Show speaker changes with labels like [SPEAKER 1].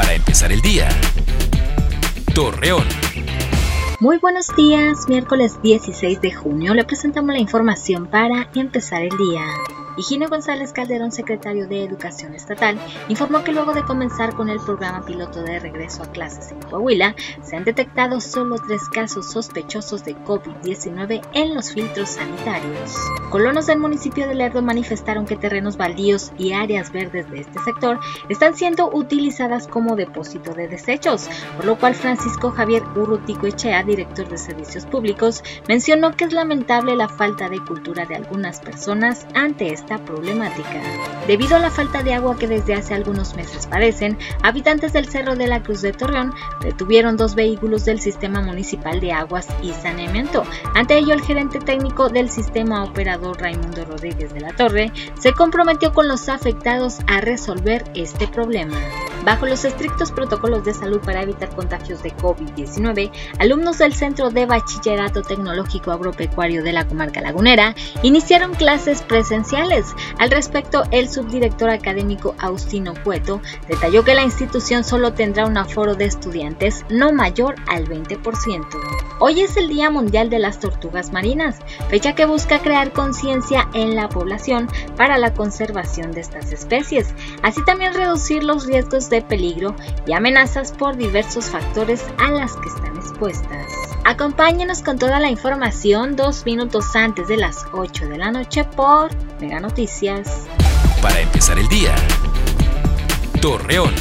[SPEAKER 1] Para empezar el día. Torreón.
[SPEAKER 2] Muy buenos días, miércoles 16 de junio le presentamos la información para empezar el día. Higinio González Calderón, secretario de Educación Estatal, informó que luego de comenzar con el programa piloto de regreso a clases en Coahuila, se han detectado solo tres casos sospechosos de COVID-19 en los filtros sanitarios. Colonos del municipio de Lerdo manifestaron que terrenos baldíos y áreas verdes de este sector están siendo utilizadas como depósito de desechos, por lo cual Francisco Javier Urrutico Echea, director de Servicios Públicos, mencionó que es lamentable la falta de cultura de algunas personas ante esta problemática. Debido a la falta de agua que desde hace algunos meses padecen, habitantes del Cerro de la Cruz de Torreón detuvieron dos vehículos del Sistema Municipal de Aguas y Saneamiento. Ante ello, el gerente técnico del sistema operador Raimundo Rodríguez de la Torre se comprometió con los afectados a resolver este problema. Bajo los estrictos protocolos de salud para evitar contagios de COVID-19, alumnos del Centro de Bachillerato Tecnológico Agropecuario de la Comarca Lagunera iniciaron clases presenciales. Al respecto, el subdirector académico Austino Cueto detalló que la institución solo tendrá un aforo de estudiantes no mayor al 20%. Hoy es el Día Mundial de las Tortugas Marinas, fecha que busca crear conciencia en la población para la conservación de estas especies, así también reducir los riesgos de peligro y amenazas por diversos factores a las que están expuestas. Acompáñenos con toda la información dos minutos antes de las 8 de la noche por Mega Noticias.
[SPEAKER 1] Para empezar el día. Torreón.